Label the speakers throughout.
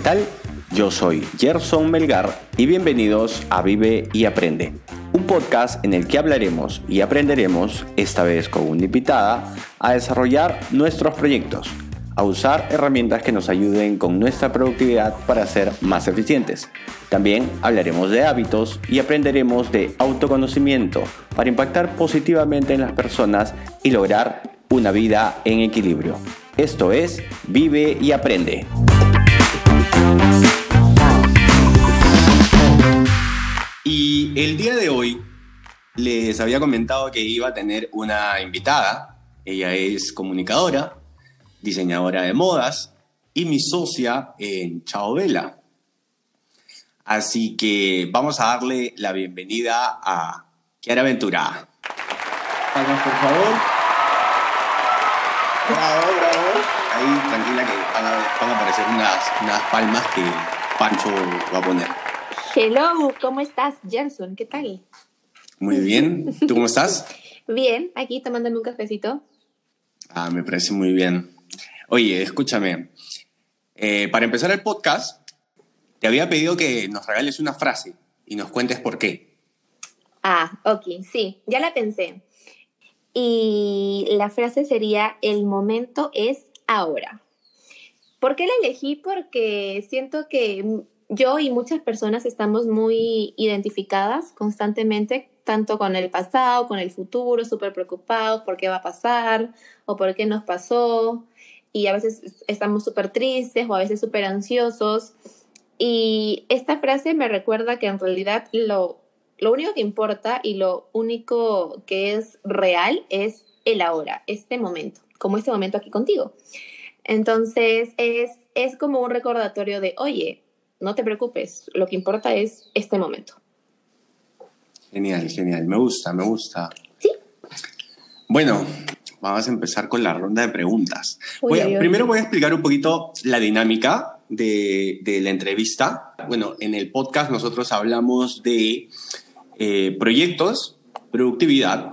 Speaker 1: ¿qué tal? Yo soy Gerson Melgar y bienvenidos a Vive y Aprende, un podcast en el que hablaremos y aprenderemos, esta vez con una invitada, a desarrollar nuestros proyectos, a usar herramientas que nos ayuden con nuestra productividad para ser más eficientes. También hablaremos de hábitos y aprenderemos de autoconocimiento para impactar positivamente en las personas y lograr una vida en equilibrio. Esto es Vive y Aprende. Y el día de hoy les había comentado que iba a tener una invitada. Ella es comunicadora, diseñadora de modas y mi socia en Chao Vela. Así que vamos a darle la bienvenida a Kiara Ventura. Por favor. Bravo, bravo. Ahí, tranquila, que van a, van a aparecer unas, unas palmas que Pancho va a poner.
Speaker 2: Hello, ¿cómo estás, Gerson? ¿Qué tal?
Speaker 1: Muy bien. ¿Tú cómo estás?
Speaker 2: Bien, aquí tomándome un cafecito.
Speaker 1: Ah, me parece muy bien. Oye, escúchame. Eh, para empezar el podcast, te había pedido que nos regales una frase y nos cuentes por qué.
Speaker 2: Ah, ok, sí, ya la pensé. Y la frase sería, el momento es ahora. ¿Por qué la elegí? Porque siento que yo y muchas personas estamos muy identificadas constantemente, tanto con el pasado, con el futuro, súper preocupados por qué va a pasar o por qué nos pasó. Y a veces estamos súper tristes o a veces súper ansiosos. Y esta frase me recuerda que en realidad lo, lo único que importa y lo único que es real es el ahora, este momento, como este momento aquí contigo. Entonces es, es como un recordatorio de, oye, no te preocupes, lo que importa es este momento.
Speaker 1: Genial, genial. Me gusta, me gusta.
Speaker 2: Sí.
Speaker 1: Bueno, vamos a empezar con la ronda de preguntas.
Speaker 2: Uy,
Speaker 1: Voy a-
Speaker 2: uy, uy.
Speaker 1: primero voy a explicar un poquito la dinámica de, de la entrevista. Bueno, en el podcast nosotros hablamos de eh, proyectos, productividad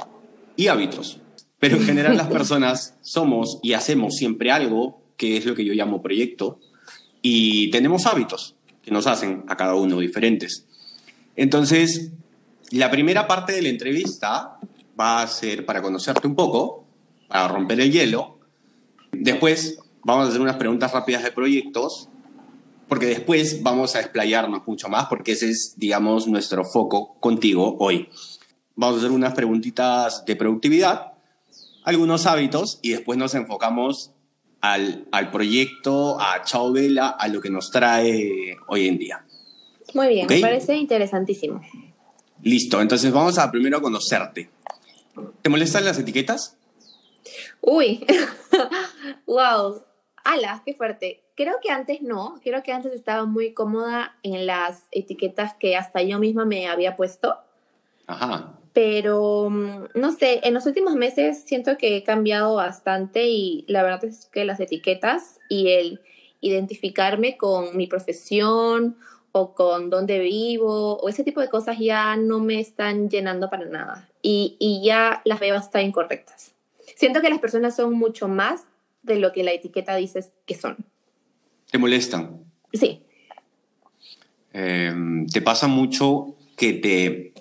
Speaker 1: y hábitos. Pero en general las personas somos y hacemos siempre algo, que es lo que yo llamo proyecto, y tenemos hábitos que nos hacen a cada uno diferentes. Entonces, la primera parte de la entrevista va a ser para conocerte un poco, para romper el hielo. Después vamos a hacer unas preguntas rápidas de proyectos, porque después vamos a explayarnos mucho más, porque ese es, digamos, nuestro foco contigo hoy. Vamos a hacer unas preguntitas de productividad, algunos hábitos, y después nos enfocamos al, al proyecto, a Chao Vela, a lo que nos trae hoy en día.
Speaker 2: Muy bien,
Speaker 1: Ok.
Speaker 2: me parece interesantísimo.
Speaker 1: Listo, entonces vamos a primero conocerte. ¿Te molestan las etiquetas?
Speaker 2: Uy, wow, ala, qué fuerte. Creo que antes no, creo que antes estaba muy cómoda en las etiquetas que hasta yo misma me había puesto.
Speaker 1: Ajá.
Speaker 2: Pero mm, no sé, en los últimos meses siento que he cambiado bastante y la verdad es que las etiquetas y el identificarme con mi profesión o con dónde vivo o ese tipo de cosas ya no me están llenando para nada y, y ya las veo hasta incorrectas. Siento que las personas son mucho más de lo que la etiqueta dice que son.
Speaker 1: ¿Te molestan?
Speaker 2: Sí,
Speaker 1: Eh, ¿Te pasa mucho que te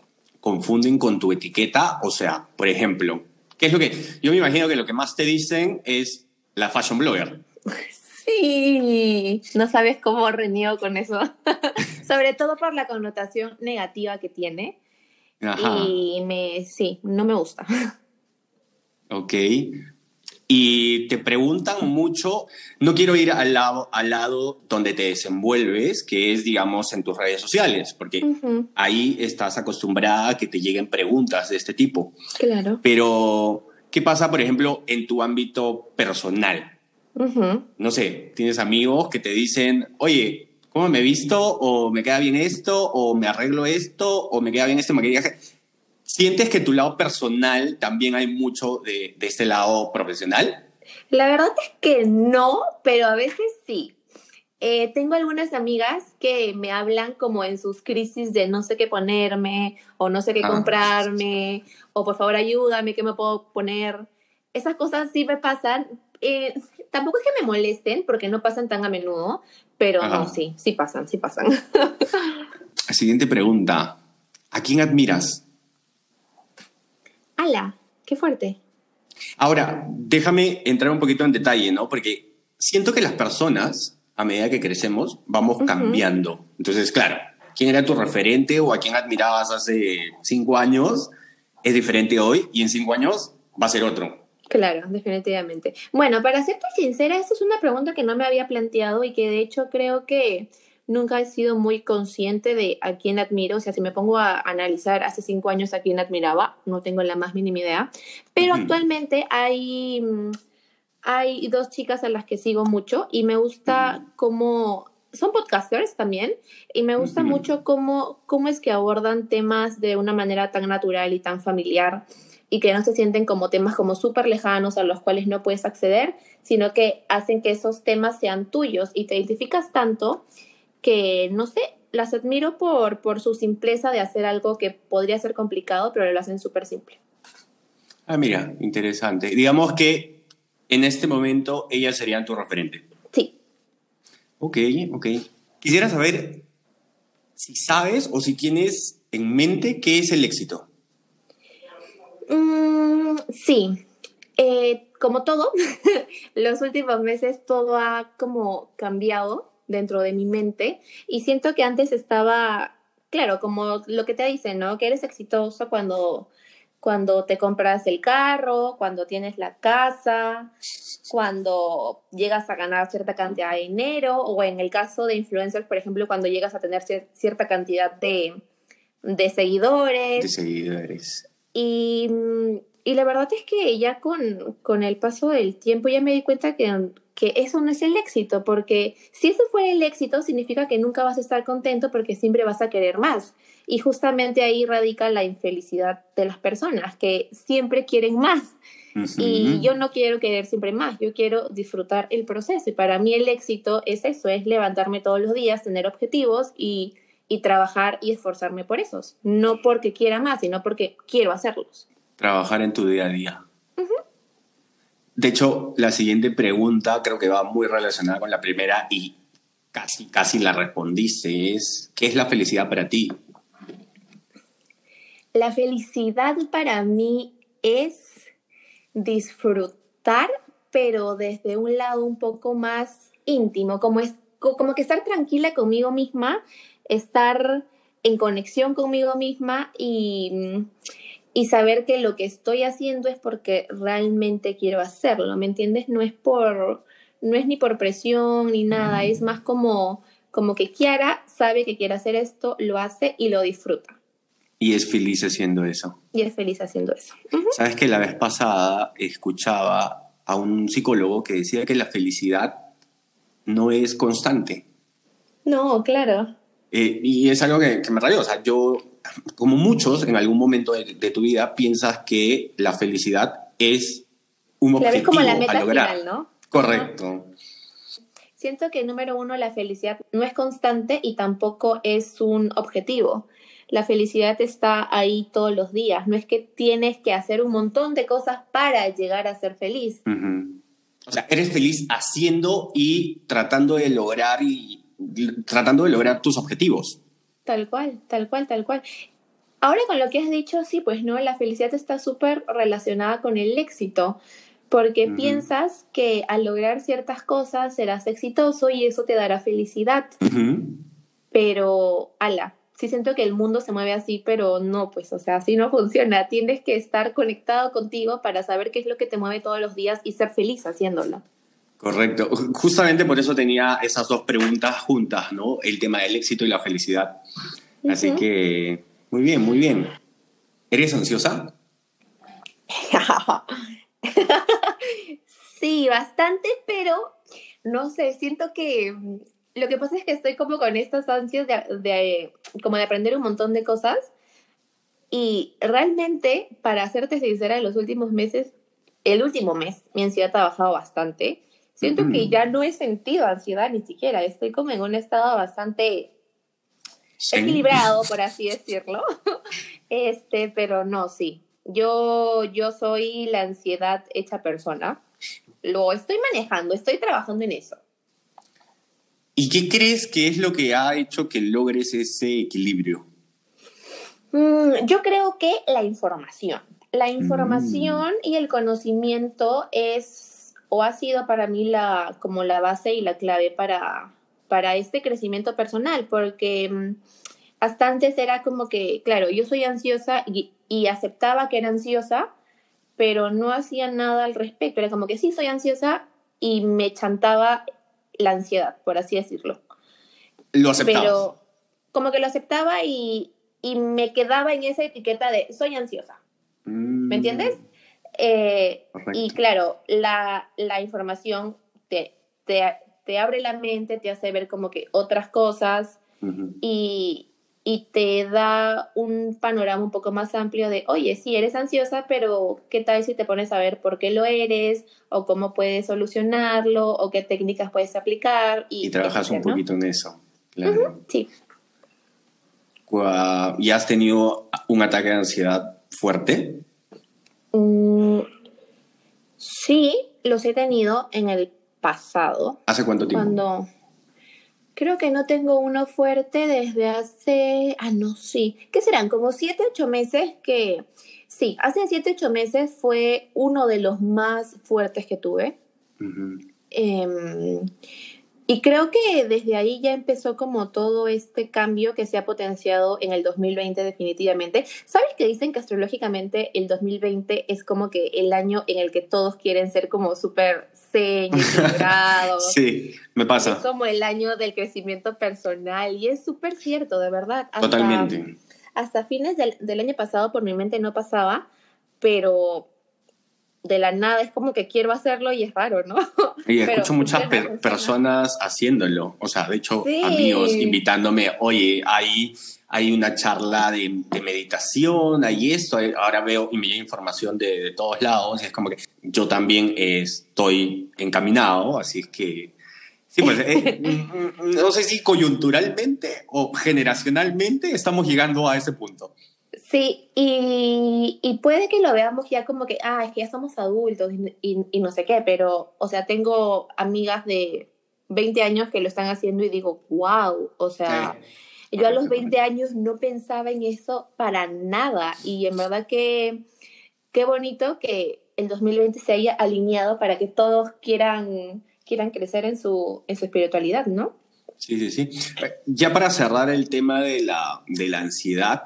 Speaker 1: confunden con tu etiqueta? O sea, por ejemplo, ¿qué es lo que... Yo me imagino que lo que más te dicen es la fashion blogger.
Speaker 2: Sí, no sabes cómo reniego con eso. Sobre todo por la connotación negativa que tiene.
Speaker 1: Ajá.
Speaker 2: Y me, sí, no me gusta.
Speaker 1: Ok. Y te preguntan mucho, no quiero ir al lado, al lado donde te desenvuelves, que es, digamos, en tus redes sociales, porque
Speaker 2: Ujú,
Speaker 1: ahí estás acostumbrada a que te lleguen preguntas de este tipo.
Speaker 2: claro.
Speaker 1: Pero, ¿qué pasa, por ejemplo, en tu ámbito personal? No sé, tienes amigos que te dicen, oye, ¿cómo me he visto? ¿O me queda bien esto? ¿O me arreglo esto? ¿O me queda bien este maquillaje? ¿Sientes que tu lado personal también hay mucho de, de este lado profesional?
Speaker 2: La verdad es que no, pero a veces sí. Eh, tengo algunas amigas que me hablan como en sus crisis de no sé qué ponerme o no sé qué
Speaker 1: Ah.
Speaker 2: comprarme o por favor ayúdame, ¿qué me puedo poner? Esas cosas sí me pasan, eh, tampoco es que me molesten porque no pasan tan a menudo, pero no, sí, sí pasan, sí pasan.
Speaker 1: Siguiente pregunta. ¿A quién admiras?
Speaker 2: ¡Hala! ¡Qué fuerte!
Speaker 1: Ahora, déjame entrar un poquito en detalle, ¿no? Porque siento que las personas, a medida que crecemos, vamos cambiando. Entonces, claro, quién era tu referente o a quién admirabas hace cinco años es diferente hoy y en cinco años va a ser otro.
Speaker 2: Claro, definitivamente. Bueno, para serte sincera, esta es una pregunta que no me había planteado y que de hecho creo que nunca he sido muy consciente de a quién admiro. O sea, si me pongo a analizar hace cinco años a quién admiraba, no tengo la más mínima idea. Pero actualmente hay, hay dos chicas a las que sigo mucho y me gusta cómo son podcasters también y me gusta mucho cómo, cómo es que abordan temas de una manera tan natural y tan familiar y que no se sienten como temas como súper lejanos a los cuales no puedes acceder, sino que hacen que esos temas sean tuyos y te identificas tanto que, no sé, las admiro por, por su simpleza de hacer algo que podría ser complicado, pero lo hacen súper simple.
Speaker 1: Ah, mira, interesante. Digamos que en este momento ellas serían tu referente.
Speaker 2: Sí.
Speaker 1: Ok, ok. Quisiera saber si sabes o si tienes en mente qué es el éxito.
Speaker 2: Mm, sí. Eh, como todo, los últimos meses todo ha como cambiado dentro de mi mente y siento que antes estaba, claro, como lo que te dicen, ¿no? Que eres exitoso cuando, cuando te compras el carro, cuando tienes la casa, cuando llegas a ganar cierta cantidad de dinero o en el caso de influencers, por ejemplo, cuando llegas a tener cierta cantidad de, de seguidores.
Speaker 1: De seguidores.
Speaker 2: Y, y, la verdad es que ya con, con el paso del tiempo ya me di cuenta que que eso no es el éxito, porque si eso fuera el éxito, significa que nunca vas a estar contento porque siempre vas a querer más. Y justamente ahí radica la infelicidad de las personas, que siempre quieren más. Y yo no quiero querer siempre más, yo quiero disfrutar el proceso. Y para mí el éxito es eso, es levantarme todos los días, tener objetivos y, y trabajar y esforzarme por esos. No porque quiera más, sino porque quiero hacerlos.
Speaker 1: Trabajar en tu día a día. De hecho, la siguiente pregunta creo que va muy relacionada con la primera y casi, casi la respondiste. Es, ¿qué es la felicidad para ti?
Speaker 2: La felicidad para mí es disfrutar, pero desde un lado un poco más íntimo, como, es, como que estar tranquila conmigo misma, estar en conexión conmigo misma y y saber que lo que estoy haciendo es porque realmente quiero hacerlo, ¿me entiendes? No es por, no es ni por presión ni nada, es más como, como que Kiara sabe que quiere hacer esto, lo hace y lo disfruta.
Speaker 1: Y es feliz haciendo eso.
Speaker 2: Y es feliz haciendo eso.
Speaker 1: Sabes que la vez pasada escuchaba a un psicólogo que decía que la felicidad no es constante.
Speaker 2: No, claro.
Speaker 1: Eh, y es algo que, que me rayó. O sea, yo como muchos, en algún momento de, tu vida piensas que la felicidad es un objetivo es como la meta Final, ¿no? Correcto.
Speaker 2: Siento que número uno, la felicidad no es constante y tampoco es un objetivo. La felicidad está ahí todos los días. No es que tienes que hacer un montón de cosas para llegar a ser feliz.
Speaker 1: O sea, eres feliz haciendo y tratando de lograr y tratando de lograr tus objetivos.
Speaker 2: Tal cual, tal cual, tal cual. Ahora con lo que has dicho, sí, pues no, la felicidad está súper relacionada con el éxito, porque piensas que al lograr ciertas cosas serás exitoso y eso te dará felicidad. Pero, ala, sí siento que el mundo se mueve así, pero no, pues, o sea, así no funciona. Tienes que estar conectado contigo para saber qué es lo que te mueve todos los días y ser feliz haciéndolo.
Speaker 1: Correcto. Justamente por eso tenía esas dos preguntas juntas, ¿no? El tema del éxito y la felicidad. Así que, muy bien, muy bien. ¿Eres ansiosa?
Speaker 2: sí, bastante, pero no sé, siento que lo que pasa es que estoy como con estas ansias de, como de aprender un montón de cosas y realmente, para serte sincera, en los últimos meses, el último mes, mi ansiedad ha bajado bastante Siento que ya no he sentido ansiedad ni siquiera, estoy como en un estado bastante equilibrado, por así decirlo. Este, pero no, sí. Yo, yo soy la ansiedad hecha persona. lo estoy manejando, estoy trabajando en eso.
Speaker 1: ¿Y qué crees que es lo que ha hecho que logres ese equilibrio?
Speaker 2: Mm, yo creo que la información. La información mm. y el conocimiento es o ha sido para mí la como la base y la clave para, para este crecimiento personal, porque mm, hasta antes era como que, claro, yo soy ansiosa y, y aceptaba que era ansiosa, pero no hacía nada al respecto. Era como que sí soy ansiosa y me chantaba la ansiedad, por así decirlo.
Speaker 1: Lo aceptaba.
Speaker 2: Pero como que lo aceptaba y, y, me quedaba en esa etiqueta de soy ansiosa. ¿Me mm. entiendes? Eh, y claro, la, la información te, te, te, abre la mente, te hace ver como que otras cosas y, y te da un panorama un poco más amplio de, oye, sí, eres ansiosa, pero ¿qué tal si te pones a ver por qué lo eres o cómo puedes solucionarlo o qué técnicas puedes aplicar?
Speaker 1: Y, trabajas un poquito en eso. Claro.
Speaker 2: sí.
Speaker 1: ¿Y has tenido un ataque de ansiedad fuerte?
Speaker 2: Mm, sí, los he tenido en el pasado.
Speaker 1: ¿Hace cuánto tiempo?
Speaker 2: Cuando Creo que no tengo uno fuerte desde hace, ah, no, sí, ¿qué serán? Como siete, ocho meses que, sí, hace siete, ocho meses fue uno de los más fuertes que tuve. Y creo que desde ahí ya empezó como todo este cambio que se ha potenciado en el 2020 definitivamente. ¿Sabes que dicen que astrológicamente el 2020 es como que el año en el que todos quieren ser como súper zen,
Speaker 1: sí, me pasa.
Speaker 2: Es como el año del crecimiento personal y es súper cierto, de verdad.
Speaker 1: Totalmente.
Speaker 2: Hasta fines del, del año pasado por mi mente no pasaba, pero de la nada es como que quiero hacerlo y es raro, ¿no?
Speaker 1: Y escucho muchas personas haciéndolo, o sea, de hecho, amigos invitándome, oye, hay, hay una charla de, meditación, hay esto, ahora veo y me llega información de, todos lados, es como que yo también estoy encaminado, así es que, sí, pues, eh, mm, mm, no sé si coyunturalmente o generacionalmente estamos llegando a ese punto.
Speaker 2: Sí, y, y, puede que lo veamos ya como que, ah, es que ya somos adultos y, y, no sé qué, pero, o sea, tengo amigas de 20 años que lo están haciendo y digo, wow, o sea, yo a los 20 años no pensaba en eso para nada y en verdad que qué bonito que el 2020 se haya alineado para que todos quieran, quieran crecer en su, en su espiritualidad, ¿no?
Speaker 1: Sí, sí, sí. Ya para cerrar el tema de la, de la ansiedad,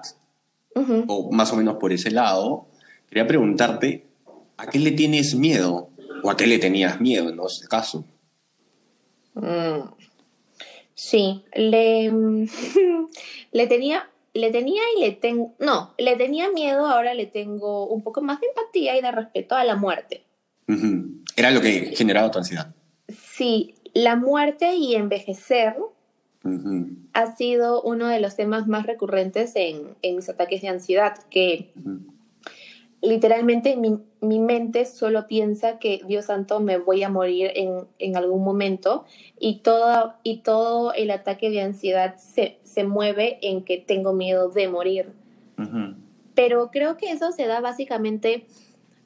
Speaker 1: o más o menos por ese lado, quería preguntarte, ¿a qué le tienes miedo? ¿O a qué le tenías miedo en ese caso?
Speaker 2: Mm. Sí, le, le tenía, le tenía y le tengo, no, le tenía miedo, ahora le tengo un poco más de empatía y de respeto a la muerte.
Speaker 1: Era lo que generaba tu ansiedad.
Speaker 2: Sí, la muerte y envejecer ha sido uno de los temas más recurrentes en, mis ataques de ansiedad, que literalmente mi, mente solo piensa que, Dios santo, me voy a morir en, algún momento y todo, y todo el ataque de ansiedad se, mueve en que tengo miedo de morir. Pero creo que eso se da básicamente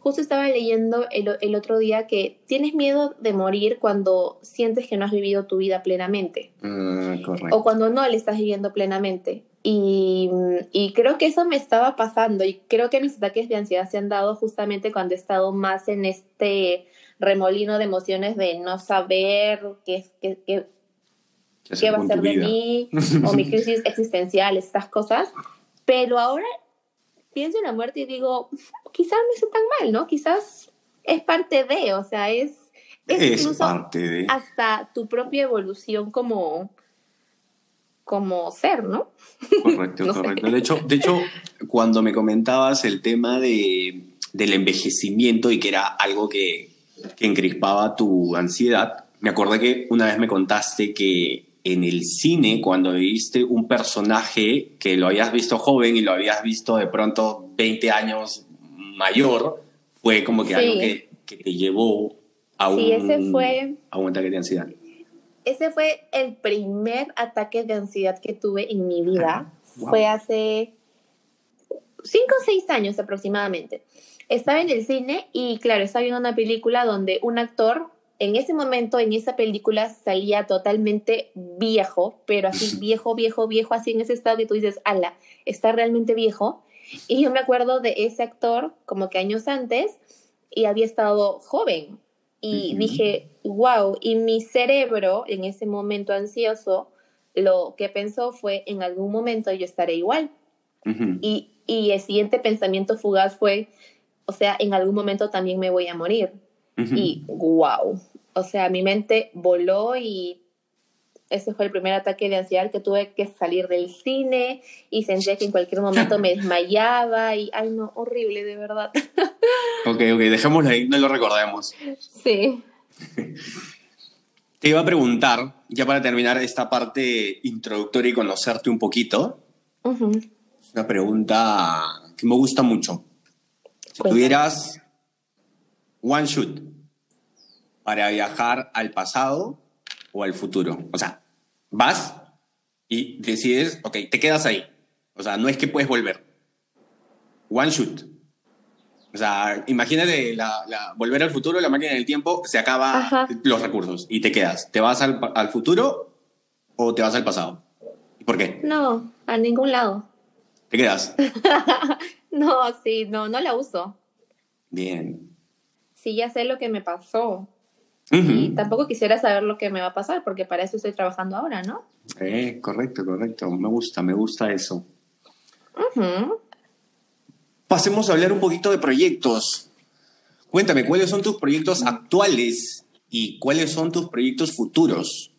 Speaker 2: Justo estaba leyendo el, otro día que tienes miedo de morir cuando sientes que no has vivido tu vida plenamente.
Speaker 1: Mm,
Speaker 2: o cuando no le estás viviendo plenamente. Y, creo que eso me estaba pasando y creo que mis ataques de ansiedad se han dado justamente cuando he estado más en este remolino de emociones de no saber qué, qué, qué, qué va a ser de mí o mi crisis existencial, estas cosas. Pero ahora pienso en la muerte y digo, quizás no es tan mal, ¿no? Quizás es parte de, o sea, es,
Speaker 1: es, parte de.
Speaker 2: hasta tu propia evolución como, como ser, ¿no?
Speaker 1: Correcto, correcto. De, hecho, de hecho, cuando me comentabas el tema de, del envejecimiento y que era algo que, que encrispaba tu ansiedad, me acordé que una vez me contaste que en el cine cuando viste un personaje que lo habías visto joven y lo habías visto de pronto 20 años mayor, fue como que algo que, te llevó a un,
Speaker 2: ese fue,
Speaker 1: a un ataque de ansiedad.
Speaker 2: Ese fue el primer ataque de ansiedad que tuve en mi vida. Fue hace 5 o 6 años aproximadamente. estaba en el cine y claro, estaba viendo una película donde un actor en ese momento, en esa película, salía totalmente viejo, pero así viejo, viejo, viejo, así en ese estado que tú dices, ala, está realmente viejo. Y yo me acuerdo de ese actor como que años antes y había estado joven. Y dije, wow, y mi cerebro en ese momento ansioso, lo que pensó fue, en algún momento yo estaré igual. y, y el siguiente pensamiento fugaz fue, o sea, en algún momento también me voy a morir. Y wow, o sea, mi mente voló y ese fue el primer ataque de ansiedad que tuve que salir del cine y sentía que en cualquier momento me desmayaba y, ay no, horrible, de verdad.
Speaker 1: Ok, ok, dejémoslo ahí, no lo recordemos.
Speaker 2: Sí.
Speaker 1: Te iba a preguntar, ya para terminar esta parte introductoria y conocerte un poquito, una pregunta que me gusta mucho. Si tuvieras one shoot para viajar al pasado o al futuro, o sea, vas y decides, ok, te quedas ahí. O sea, no es que puedes volver. One shoot. O sea, imagínate la, volver al futuro, la máquina del tiempo, se acaba los recursos y te quedas. ¿Te vas al, al futuro o te vas al pasado? ¿Por qué?
Speaker 2: No, a ningún lado.
Speaker 1: ¿Te quedas?
Speaker 2: no, sí, no, no la uso.
Speaker 1: Bien.
Speaker 2: Sí, ya sé lo que me pasó. Y tampoco quisiera saber lo que me va a pasar, porque para eso estoy trabajando ahora, ¿no?
Speaker 1: Eh, correcto, correcto. Me gusta, me gusta eso. Pasemos a hablar un poquito de proyectos. Cuéntame, ¿cuáles son tus proyectos actuales y cuáles son tus proyectos futuros?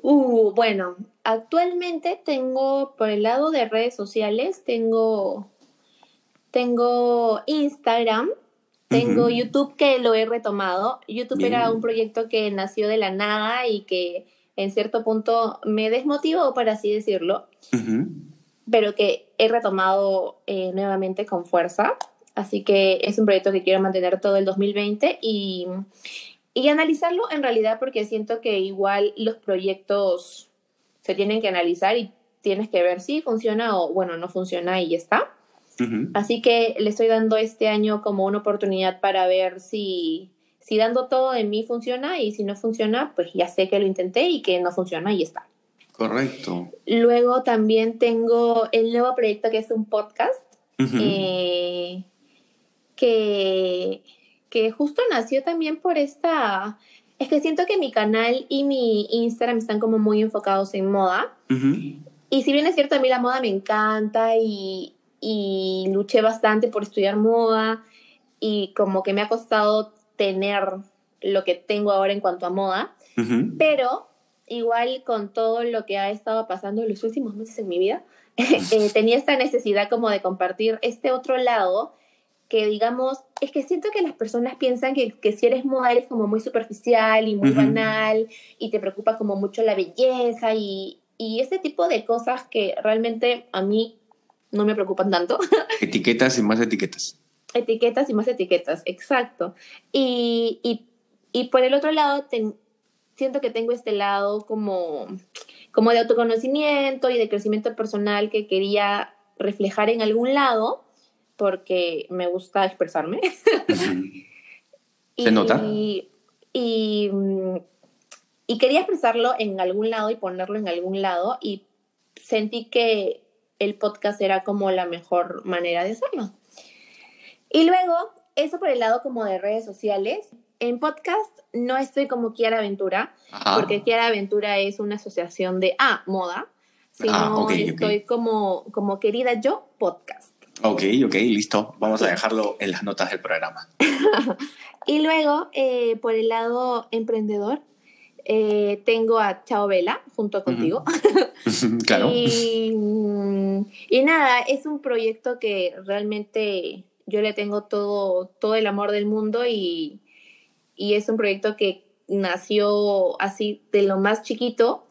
Speaker 2: Uh, bueno, actualmente tengo, por el lado de redes sociales, tengo, tengo Instagram, tengo YouTube que lo he retomado. YouTube era un proyecto que nació de la nada y que en cierto punto me desmotivó, por así decirlo, pero que he retomado eh, nuevamente con fuerza. Así que es un proyecto que quiero mantener todo el 2020 y, y analizarlo en realidad porque siento que igual los proyectos se tienen que analizar y tienes que ver si funciona o bueno, no funciona y ya está. Así que le estoy dando este año como una oportunidad para ver si, si dando todo de mí funciona y si no funciona, pues ya sé que lo intenté y que no funciona y está.
Speaker 1: Correcto.
Speaker 2: Luego también tengo el nuevo proyecto que es un podcast eh, que que justo nació también por esta... Es que siento que mi canal y mi Instagram están como muy enfocados en moda. Y si bien es cierto, a mí la moda me encanta y, y luché bastante por estudiar moda y como que me ha costado tener lo que tengo ahora en cuanto a moda, pero igual con todo lo que ha estado pasando en los últimos meses en mi vida, eh, tenía esta necesidad como de compartir este otro lado que digamos, es que siento que las personas piensan que, que si eres moda eres como muy superficial y muy banal y te preocupa como mucho la belleza y, y ese tipo de cosas que realmente a mí no me preocupan tanto.
Speaker 1: Etiquetas y más etiquetas.
Speaker 2: Etiquetas y más etiquetas, exacto. Y, y, y por el otro lado, siento que tengo este lado como, como de autoconocimiento y de crecimiento personal que quería reflejar en algún lado porque me gusta expresarme.
Speaker 1: ¿Se nota?
Speaker 2: Y, y, quería expresarlo en algún lado y ponerlo en algún lado y sentí que el podcast era como la mejor manera de hacerlo. Y luego, eso por el lado como de redes sociales. En podcast no estoy como Kiara Aventura, porque Kiara Aventura es una asociación de, ah, moda, sino ah, estoy Como, como Querida Yo Podcast.
Speaker 1: Ok, ok, listo. Vamos a dejarlo en las notas del programa.
Speaker 2: y luego, eh, por el lado emprendedor, eh, tengo a Chao Vela junto contigo.
Speaker 1: claro.
Speaker 2: Y, y, nada, es un proyecto que realmente yo le tengo todo, todo el amor del mundo y, y es un proyecto que nació así de lo más chiquito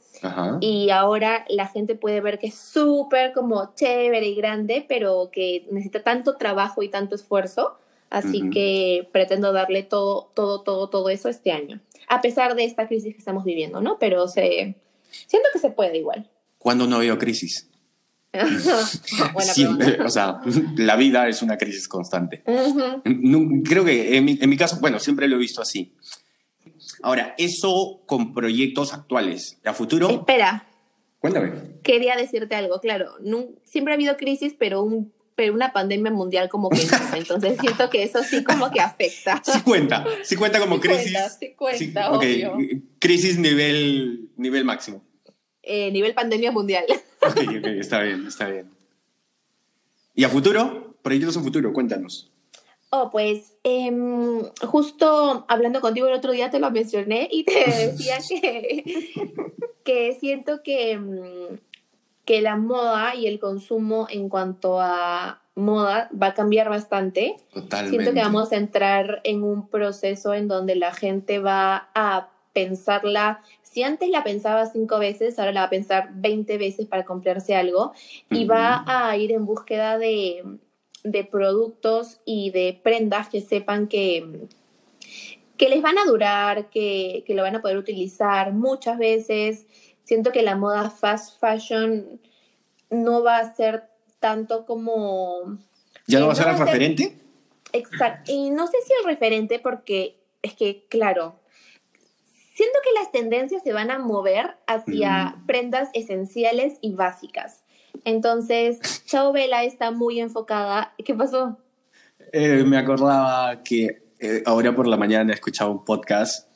Speaker 2: y ahora la gente puede ver que es súper como chévere y grande, pero que necesita tanto trabajo y tanto esfuerzo. Así que pretendo darle todo, todo, todo, todo eso este año. A pesar de esta crisis que estamos viviendo, ¿no? Pero se, siento que se puede igual.
Speaker 1: ¿Cuándo no veo crisis? Siempre, o sea, la vida es una crisis constante. Creo que en mi, en mi caso, bueno, siempre lo he visto así. Ahora, eso con proyectos actuales. ¿A futuro?
Speaker 2: Espera.
Speaker 1: Cuéntame.
Speaker 2: Quería decirte algo, claro. siempre ha habido crisis, pero un pero una pandemia mundial como que no. Entonces siento que eso sí como que afecta.
Speaker 1: Sí cuenta, sí cuenta como crisis.
Speaker 2: Cuenta, sí cuenta, obvio.
Speaker 1: Crisis nivel, nivel máximo.
Speaker 2: Eh, nivel pandemia mundial.
Speaker 1: Ok, ok, está bien, está bien. ¿Y a futuro? Proyectos en futuro, cuéntanos.
Speaker 2: Oh, pues em, justo hablando contigo el otro día te lo mencioné y te decía que, que siento que em, que la moda y el consumo en cuanto a moda va a cambiar bastante.
Speaker 1: Totalmente.
Speaker 2: Siento que vamos a entrar en un proceso en donde la gente va a pensarla. Si antes la pensaba cinco veces, ahora la va a pensar 20 veces para comprarse algo y va a ir en búsqueda de, de productos y de prendas que sepan que, que les van a durar, que, que lo van a poder utilizar muchas veces siento que la moda fast fashion no va a ser tanto como...
Speaker 1: ¿Ya no va a ser el referente?
Speaker 2: Exacto. Y no sé si el referente porque es que, claro, siento que las tendencias se van a mover hacia prendas esenciales y básicas. Entonces, Chao Vela está muy enfocada. ¿Qué pasó?
Speaker 1: Eh, me acordaba que eh, ahora por la mañana he escuchado un podcast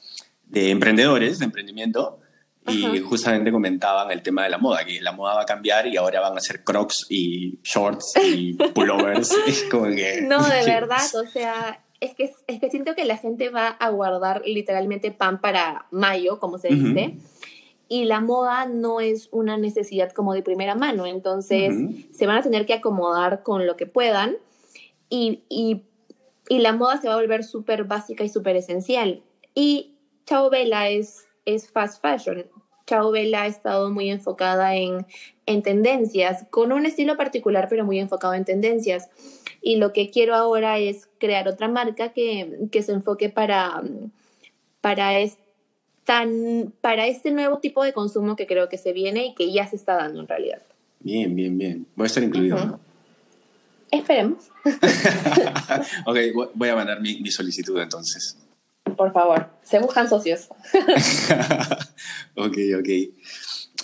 Speaker 1: de emprendedores, de emprendimiento, y justamente comentaban el tema de la moda, que la moda va a cambiar y ahora van a ser crocs y shorts y pullovers. es como que...
Speaker 2: No, de verdad, o sea, es que, es que siento que la gente va a guardar literalmente pan para mayo, como se dice. Y la moda no es una necesidad como de primera mano, entonces se van a tener que acomodar con lo que puedan y, y, y la moda se va a volver súper básica y súper esencial. Y Chao Vela es es fast fashion. Chao Bella ha estado muy enfocada en, tendencias, con un estilo particular, pero muy enfocado en tendencias. Y lo que quiero ahora es crear otra marca que, se enfoque para, para, para este nuevo tipo de consumo que creo que se viene y que ya se está dando en realidad.
Speaker 1: Bien, bien, bien. Voy a estar incluido.
Speaker 2: Esperemos.
Speaker 1: ok, voy a mandar mi solicitud entonces
Speaker 2: por favor. Se buscan socios.
Speaker 1: ok, ok.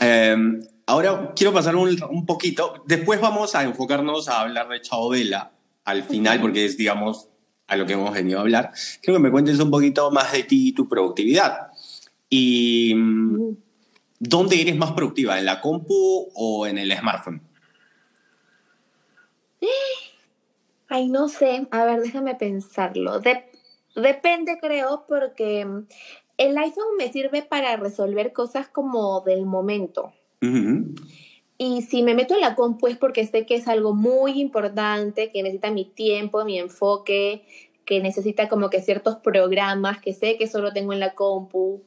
Speaker 1: Em, ahora quiero pasar un, poquito. Después vamos a enfocarnos a hablar de Chao Vela al final, porque es, digamos, a lo que hemos venido a hablar. Quiero que me cuentes un poquito más de ti y tu productividad. Y. Mm, ¿Dónde eres más productiva? ¿En la compu o en el smartphone?
Speaker 2: Ay, no sé. A ver, déjame pensarlo. De Depende, creo, porque el iPhone me sirve para resolver cosas como del momento. Y si me meto en la compu es porque sé que es algo muy importante, que necesita mi tiempo, mi enfoque, que necesita como que ciertos programas que sé que solo tengo en la compu.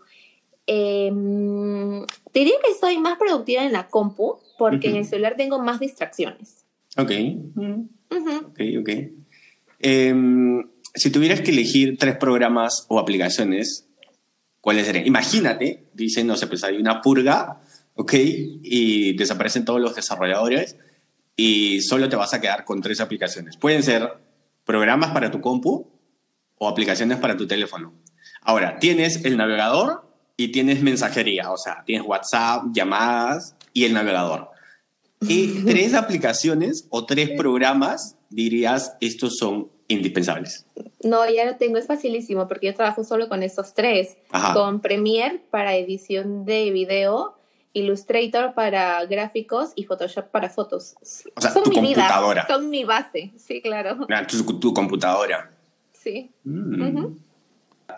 Speaker 2: Em, diría que soy más productiva en la compu porque en el celular tengo más distracciones.
Speaker 1: Ok. Ok, ok. Em, si tuvieras que elegir tres programas o aplicaciones, ¿cuáles serían? Imagínate, dicen, no sé, pues hay una purga, ¿ok? Y desaparecen todos los desarrolladores y solo te vas a quedar con tres aplicaciones. Pueden ser programas para tu compu o aplicaciones para tu teléfono. Ahora, tienes el navegador y tienes mensajería, o sea, tienes WhatsApp, llamadas y el navegador. ¿Qué tres aplicaciones o tres programas dirías estos son indispensables?
Speaker 2: No, ya lo tengo, es facilísimo porque yo trabajo solo con esos tres. Con Premiere para edición de video, Illustrator para gráficos y Photoshop para fotos.
Speaker 1: O sea, son tu mi computadora.
Speaker 2: Vida, son mi base, sí, claro.
Speaker 1: Ah, tu, computadora.
Speaker 2: Sí.
Speaker 1: Mm.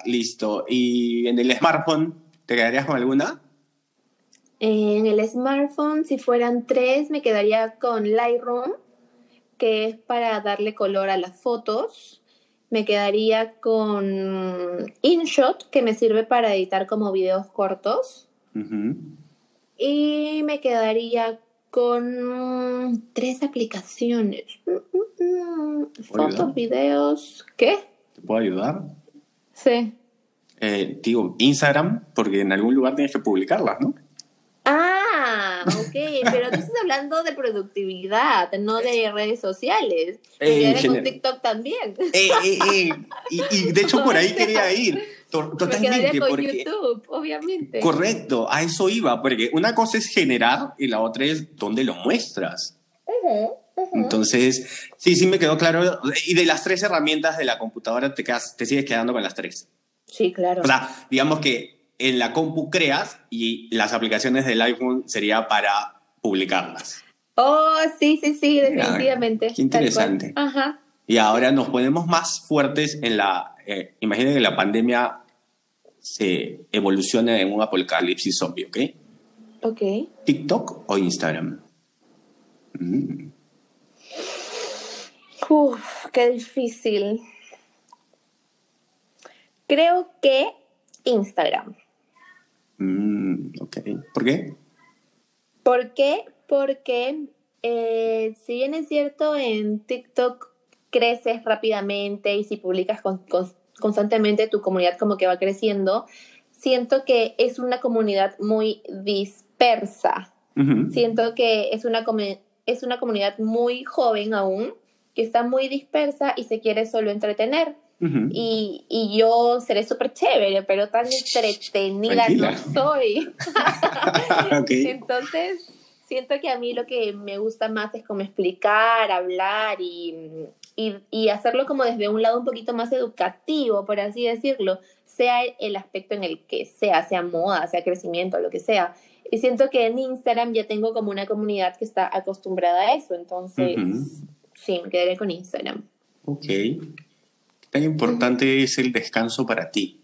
Speaker 1: Listo. ¿Y en el smartphone te quedarías con alguna?
Speaker 2: En el smartphone, si fueran tres, me quedaría con Lightroom que es para darle color a las fotos. Me quedaría con InShot, que me sirve para editar como videos cortos. Y me quedaría con tres aplicaciones. Fotos, videos. ¿Qué?
Speaker 1: ¿Te puedo ayudar?
Speaker 2: Sí.
Speaker 1: Eh, digo, Instagram, porque en algún lugar tienes que publicarlas, ¿no?
Speaker 2: Ah, ok, pero tú estás hablando de productividad, no de redes sociales.
Speaker 1: Eh,
Speaker 2: y
Speaker 1: gener-
Speaker 2: con TikTok también.
Speaker 1: Eh, eh, eh, Y, y de hecho por ahí quería ir. To-
Speaker 2: Me
Speaker 1: Totalmente.
Speaker 2: con
Speaker 1: porque-
Speaker 2: YouTube, obviamente.
Speaker 1: Correcto, a eso iba, porque una cosa es generar y la otra es dónde lo muestras. Entonces, sí, sí me quedó claro. Y de las tres herramientas de la computadora te, quedas, te sigues quedando con las tres.
Speaker 2: Sí, claro.
Speaker 1: O sea, digamos que en la compu creas y las aplicaciones del iPhone sería para publicarlas.
Speaker 2: Oh, sí, sí, sí,
Speaker 1: Mira,
Speaker 2: definitivamente.
Speaker 1: qué interesante.
Speaker 2: Ajá.
Speaker 1: Y ahora nos ponemos más fuertes en la... Eh, imaginen que la pandemia se evoluciona en un apocalipsis zombie, ¿ok?
Speaker 2: Ok.
Speaker 1: ¿TikTok o Instagram? Mm,
Speaker 2: Uf, qué difícil. Creo que Instagram.
Speaker 1: Mm, ok. ¿Por qué?
Speaker 2: ¿Por qué? Porque eh, si bien es cierto, en TikTok creces rápidamente y si publicas con- con- constantemente tu comunidad como que va creciendo, siento que es una comunidad muy dispersa. Siento que es una, es una comunidad muy joven aún, que está muy dispersa y se quiere solo entretener. Y, y yo seré súper chévere, pero tan entretenida
Speaker 1: Tranquila.
Speaker 2: no soy. Entonces, siento que a mí lo que me gusta más es como explicar, hablar y, y, y hacerlo como desde un lado un poquito más educativo, por así decirlo, sea el aspecto en el que sea, sea moda, sea crecimiento, lo que sea. Y siento que en Instagram ya tengo como una comunidad que está acostumbrada a eso, entonces sí, me quedaré con Instagram.
Speaker 1: Ok. ¿Qué tan importante es el descanso para ti?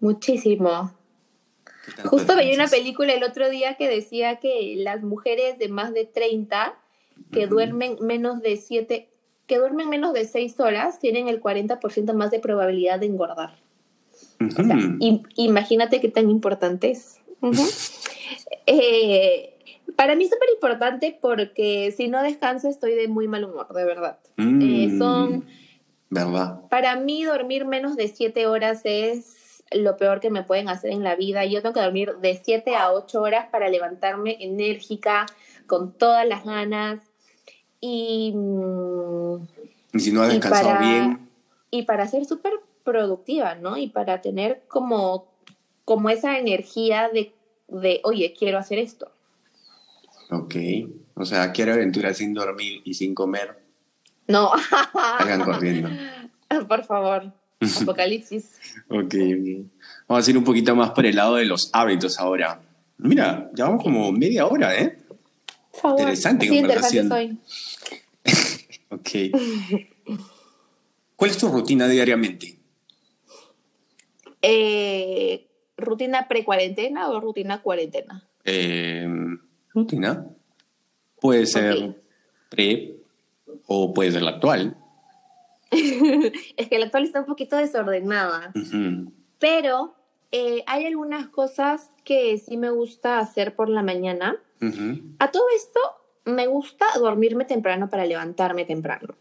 Speaker 2: Muchísimo.
Speaker 1: ¿Qué tanto
Speaker 2: Justo veía una película el otro día que decía que las mujeres de más de 30 que duermen menos de 7, que duermen menos de 6 horas tienen el 40% más de probabilidad de engordar. O sea, imagínate qué tan importante es. Eh, para mí es súper importante porque si no descanso estoy de muy mal humor, de verdad. Eh,
Speaker 1: Mm,
Speaker 2: son,
Speaker 1: ¿Verdad?
Speaker 2: para mí dormir menos de 7 horas es lo peor que me pueden hacer en la vida. Yo tengo que dormir de 7 a 8 horas para levantarme enérgica, con todas las ganas. Y,
Speaker 1: Y si no has descansado
Speaker 2: para-
Speaker 1: bien.
Speaker 2: y para ser súper productiva, ¿no? Y para tener como, como esa energía de, de, oye, quiero hacer esto.
Speaker 1: Ok. O sea, quiero aventuras sin dormir y sin comer.
Speaker 2: No,
Speaker 1: Hagan corriendo.
Speaker 2: por favor, apocalipsis.
Speaker 1: Ok, ok. Vamos a ir un poquito más por el lado de los hábitos ahora. Mira, ya vamos como media hora, ¿eh?
Speaker 2: Por favor.
Speaker 1: Interesante
Speaker 2: Sí, interesante
Speaker 1: conversación.
Speaker 2: soy.
Speaker 1: Ok. ¿Cuál es tu rutina diariamente?
Speaker 2: Eh, ¿Rutina pre-cuarentena o rutina cuarentena?
Speaker 1: Eh, rutina. Puede ser
Speaker 2: Ok.
Speaker 1: pre o puede ser la actual.
Speaker 2: es que la actual está un poquito desordenada, pero eh, hay algunas cosas que sí me gusta hacer por la mañana. A todo esto, me gusta dormirme temprano para levantarme temprano.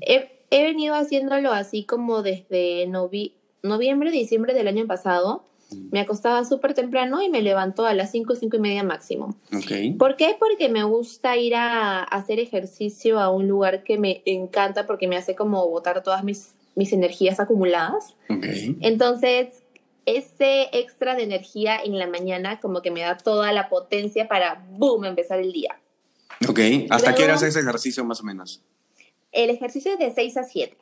Speaker 2: He, he venido haciéndolo así como desde novi- noviembre, diciembre del año pasado. Me acostaba súper temprano y me levanto a las 5, 5 y media máximo.
Speaker 1: Ok.
Speaker 2: ¿Por qué? Porque me gusta ir a hacer ejercicio a un lugar que me encanta porque me hace como botar todas mis, mis energías acumuladas.
Speaker 1: Ok.
Speaker 2: Entonces, ese extra de energía en la mañana como que me da toda la potencia para, boom, empezar el día.
Speaker 1: Ok. ¿Hasta qué
Speaker 2: Luego-
Speaker 1: hora haces ejercicio más o menos?
Speaker 2: El ejercicio es de 6 a 7.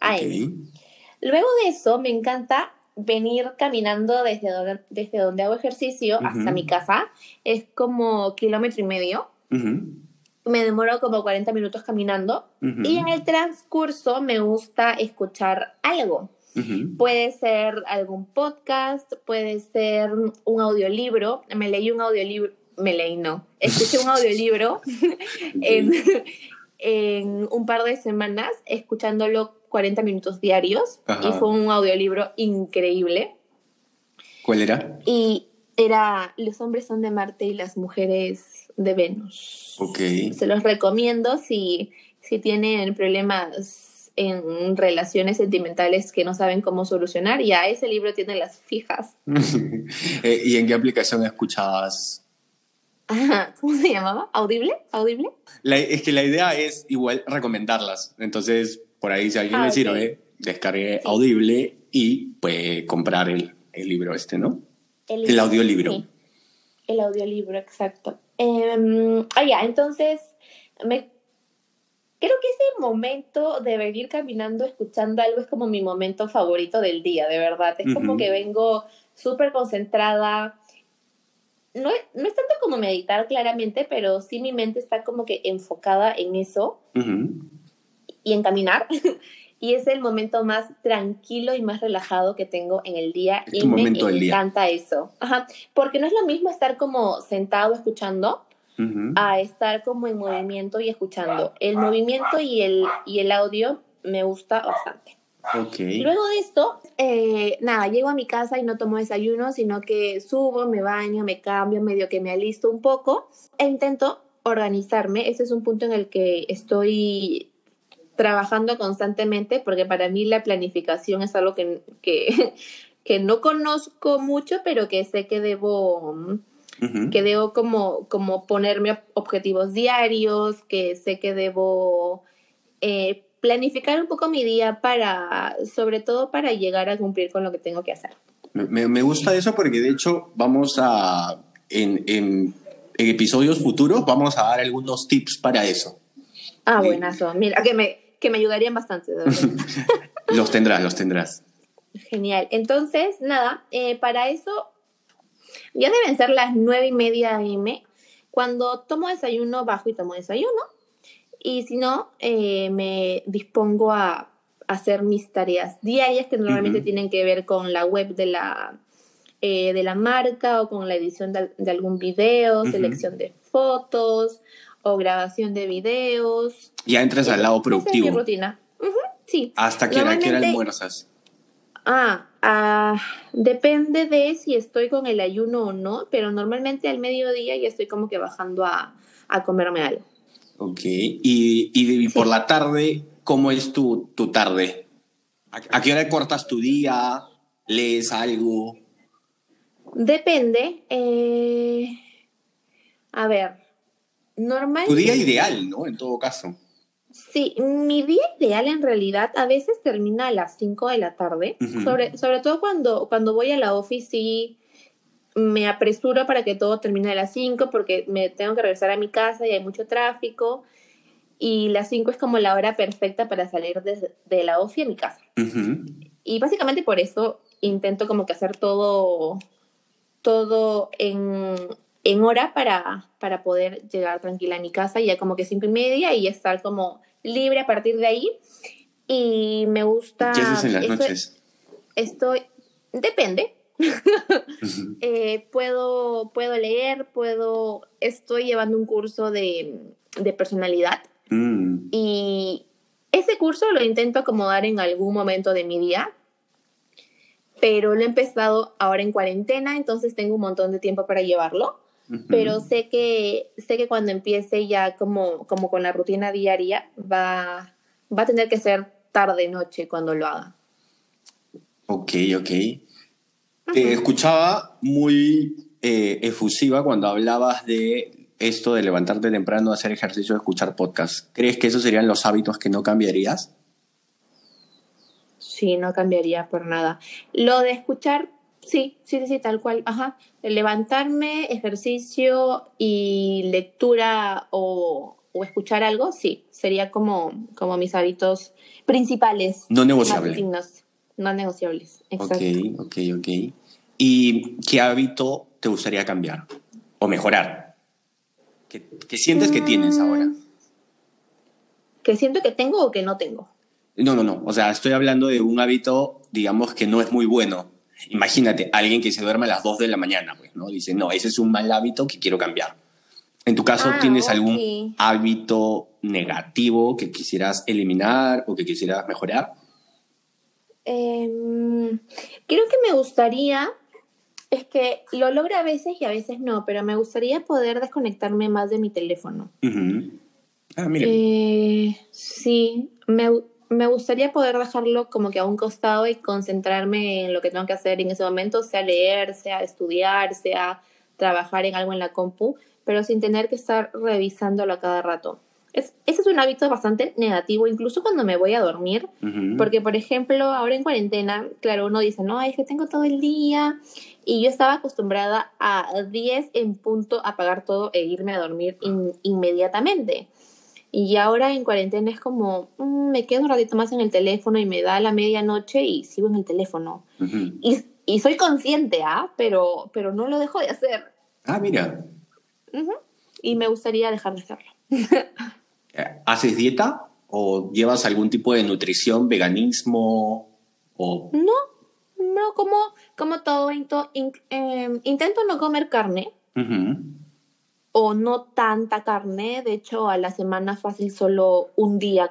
Speaker 2: AM.
Speaker 1: Ok.
Speaker 2: Luego de eso, me encanta venir caminando desde donde, desde donde hago ejercicio hasta
Speaker 1: Ujú.
Speaker 2: mi casa. Es como kilómetro y medio.
Speaker 1: Ujú.
Speaker 2: Me demoro como 40 minutos caminando.
Speaker 1: Ujú.
Speaker 2: Y en el transcurso me gusta escuchar algo. Puede ser algún podcast, puede ser un audiolibro. Me leí un audiolibro, me leí no, escuché un audiolibro en, en un par de semanas, escuchándolo 40 minutos diarios.
Speaker 1: Ajá.
Speaker 2: Y fue un audiolibro increíble.
Speaker 1: ¿Cuál era?
Speaker 2: Y era Los hombres son de Marte y las mujeres de Venus.
Speaker 1: Ok.
Speaker 2: Se los recomiendo si, si tienen problemas en relaciones sentimentales que no saben cómo solucionar, y a ese libro tiene las fijas.
Speaker 1: Eh, ¿Y en qué aplicación escuchabas?
Speaker 2: ¿Cómo se llamaba? ¿Audible? ¿Audible?
Speaker 1: es que la idea es igual recomendarlas. Entonces, por ahí si alguien ah, le sirve, descargue Audible y puede comprar el, el libro este, ¿no? El, audiolibro.
Speaker 2: El audiolibro, exacto. Eh, ah, ya, entonces me creo que ese momento de venir caminando escuchando algo es como mi momento favorito del día, de verdad. Es como que vengo súper concentrada. No, no, es tanto como meditar claramente, pero sí mi mente está como que enfocada en eso y en caminar. y es el momento más tranquilo y más relajado que tengo en el día. y me encanta eso. Ajá. Porque no es lo mismo estar como sentado escuchando a estar como en movimiento y escuchando. El movimiento y el, y el audio me gusta bastante.
Speaker 1: Okay.
Speaker 2: Luego de esto, eh, nada, llego a mi casa y no tomo desayuno, sino que subo, me baño, me cambio, medio que me alisto un poco e intento organizarme. Ese es un punto en el que estoy trabajando constantemente porque para mí la planificación es algo que, que, que no conozco mucho, pero que sé que debo que debo como, como ponerme objetivos diarios, que sé que debo eh, planificar un poco mi día para, sobre todo para llegar a cumplir con lo que tengo que hacer.
Speaker 1: Me, me gusta eso porque de hecho vamos a, en, en, episodios futuros, vamos a dar algunos tips para eso.
Speaker 2: Ah, buenazo. Mira, que me, que me ayudarían bastante.
Speaker 1: los tendrás, los tendrás.
Speaker 2: Genial. Entonces, nada, eh, para eso ya deben ser las nueve y media AM. Cuando tomo desayuno, bajo y tomo desayuno. Y si no, eh, me dispongo a hacer mis tareas diarias que normalmente tienen que ver con la web de la, eh, de la marca o con la edición de, algún video, selección de fotos o grabación de videos.
Speaker 1: Ya entras al lado productivo.
Speaker 2: Esa es mi rutina. sí.
Speaker 1: ¿Hasta qué hora, qué hora almuerzas?
Speaker 2: Ah, ah, depende de si estoy con el ayuno o no, pero normalmente al mediodía ya estoy como que bajando a, comerme algo.
Speaker 1: Ok, y, por la tarde, ¿cómo es tu, tu tarde? ¿A, qué hora cortas tu día? ¿Lees algo?
Speaker 2: Depende. Eh, a ver, normalmente...
Speaker 1: Tu día ideal, ¿no? En todo caso.
Speaker 2: Sí, mi día ideal en realidad a veces termina a las 5 de la tarde, sobre, sobre todo cuando, cuando voy a la office y me apresuro para que todo termine a las 5 porque me tengo que regresar a mi casa y hay mucho tráfico y las 5 es como la hora perfecta para salir de, de la office a mi casa. Y básicamente por eso intento como que hacer todo, todo en, en hora para, para poder llegar tranquila a mi casa, ya como que cinco y media y estar como libre a partir de ahí. Y me gusta...
Speaker 1: ¿Qué haces en las noches?
Speaker 2: Estoy... Depende. Eh, puedo, puedo leer, puedo... Estoy llevando un curso de, de personalidad. Mm. Y ese curso lo intento acomodar en algún momento de mi día, pero lo he empezado ahora en cuarentena, entonces tengo un montón de tiempo para llevarlo pero sé que, sé que cuando empiece ya como, como con la rutina diaria va, va a tener que ser tarde-noche cuando lo haga.
Speaker 1: Ok, ok. Te escuchaba muy eh, efusiva cuando hablabas de esto de levantarte temprano, hacer ejercicio, escuchar podcast. ¿Crees que esos serían los hábitos que no cambiarías?
Speaker 2: Sí, no cambiaría por nada. Lo de escuchar Sí, sí, sí, tal cual. Ajá. Levantarme, ejercicio y lectura o, escuchar algo, sí, sería como, como mis hábitos principales.
Speaker 1: No negociables.
Speaker 2: No negociables, exacto.
Speaker 1: Ok, ok, ok. ¿Y qué hábito te gustaría cambiar o mejorar? ¿Qué, sientes que tienes ahora? Mm.
Speaker 2: ¿Que siento que tengo o que no tengo?
Speaker 1: No, no, no. O sea, estoy hablando de un hábito, digamos, que no es muy bueno Imagínate, alguien que se duerme a las 2 de la mañana, pues, ¿no? Dice, no, ese es un mal hábito que quiero cambiar. En tu caso, ah, ¿tienes algún hábito negativo que quisieras eliminar o que quisieras mejorar?
Speaker 2: Em, creo que me gustaría, es que lo logro a veces y a veces no, pero me gustaría poder desconectarme más de mi teléfono.
Speaker 1: Ah, mira.
Speaker 2: Eh, sí, me, me gustaría poder dejarlo como que a un costado y concentrarme en lo que tengo que hacer en ese momento, sea leer, sea estudiar, sea trabajar en algo en la compu, pero sin tener que estar revisándolo a cada rato. Es, ese es un hábito bastante negativo, incluso cuando me voy a dormir, porque por ejemplo, ahora en cuarentena, claro, uno dice, no, es que tengo todo el día, y yo estaba acostumbrada a 10 en punto apagar todo e irme a dormir inmediatamente. Y ahora en cuarentena es como, mm, me quedo un ratito más en el teléfono y me da la medianoche y sigo en el teléfono. y, y, soy consciente, ¿ah? Pero, pero no lo dejo de hacer.
Speaker 1: Ah, mira.
Speaker 2: Y me gustaría dejar de hacerlo.
Speaker 1: Eh, ¿Haces dieta o llevas algún tipo de nutrición, veganismo? O...
Speaker 2: No, no, como, como todo, em, intento no comer carne o no tanta carne. De hecho, a la semana fácil solo un día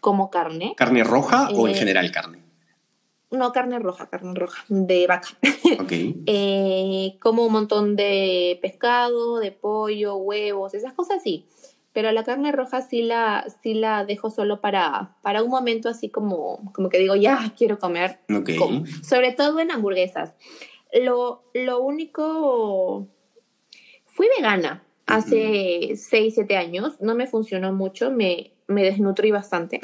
Speaker 2: como carne.
Speaker 1: ¿Carne roja o en eh, general carne?
Speaker 2: No, carne roja, carne roja, de vaca. Ok. Eh, como un montón de pescado, de pollo, huevos, esas cosas sí. Pero la carne roja sí la, sí la dejo solo para, para un momento así como, como que digo, ya quiero comer. Ok. Sobre todo en hamburguesas. Lo, lo único Fui vegana hace 6, 7 años, no me funcionó mucho, me, me desnutrí bastante.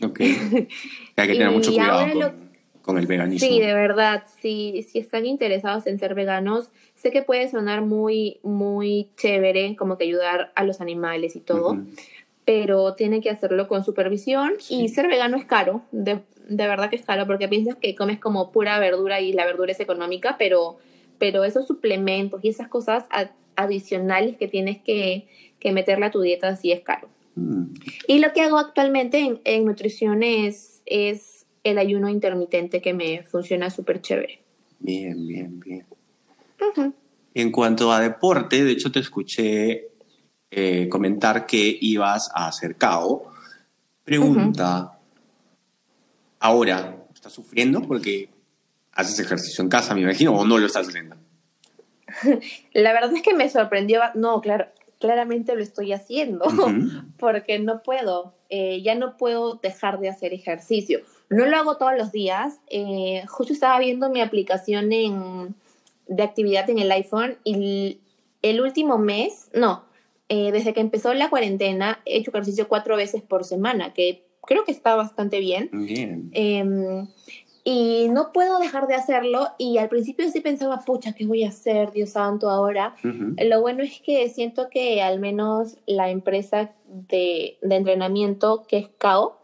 Speaker 1: ok. Hay que tener mucho cuidado con, el veganismo.
Speaker 2: Sí, de verdad, si, si están interesados en ser veganos, sé que puede sonar muy, muy chévere, como que ayudar a los animales y todo, pero tienen que hacerlo con supervisión y ser vegano es caro, de, de verdad que es caro, porque piensas que comes como pura verdura y la verdura es económica, pero pero esos suplementos y esas cosas adicionales que tienes que, meterle a tu dieta sí es caro. Mm. Y lo que hago actualmente en, nutrición es, el ayuno intermitente que me funciona súper chévere.
Speaker 1: Bien, bien, bien. En cuanto a deporte, de hecho te escuché eh, comentar que ibas a hacer CAO. Pregunta, ahora, ¿estás sufriendo? Porque haces ejercicio en casa, me imagino, o no lo estás haciendo.
Speaker 2: La verdad es que me sorprendió, no, claro, claramente lo estoy haciendo, porque no puedo, eh, ya no puedo dejar de hacer ejercicio. No lo hago todos los días, eh, justo estaba viendo mi aplicación de actividad en el iPhone y el último mes, no, eh, desde que empezó la cuarentena he hecho ejercicio cuatro veces por semana, que creo que está bastante bien. Bien. Y no puedo dejar de hacerlo y al principio sí pensaba, pucha, ¿qué voy a hacer, Dios santo, ahora? Lo bueno es que siento que al menos la empresa de, de entrenamiento, que es CAO,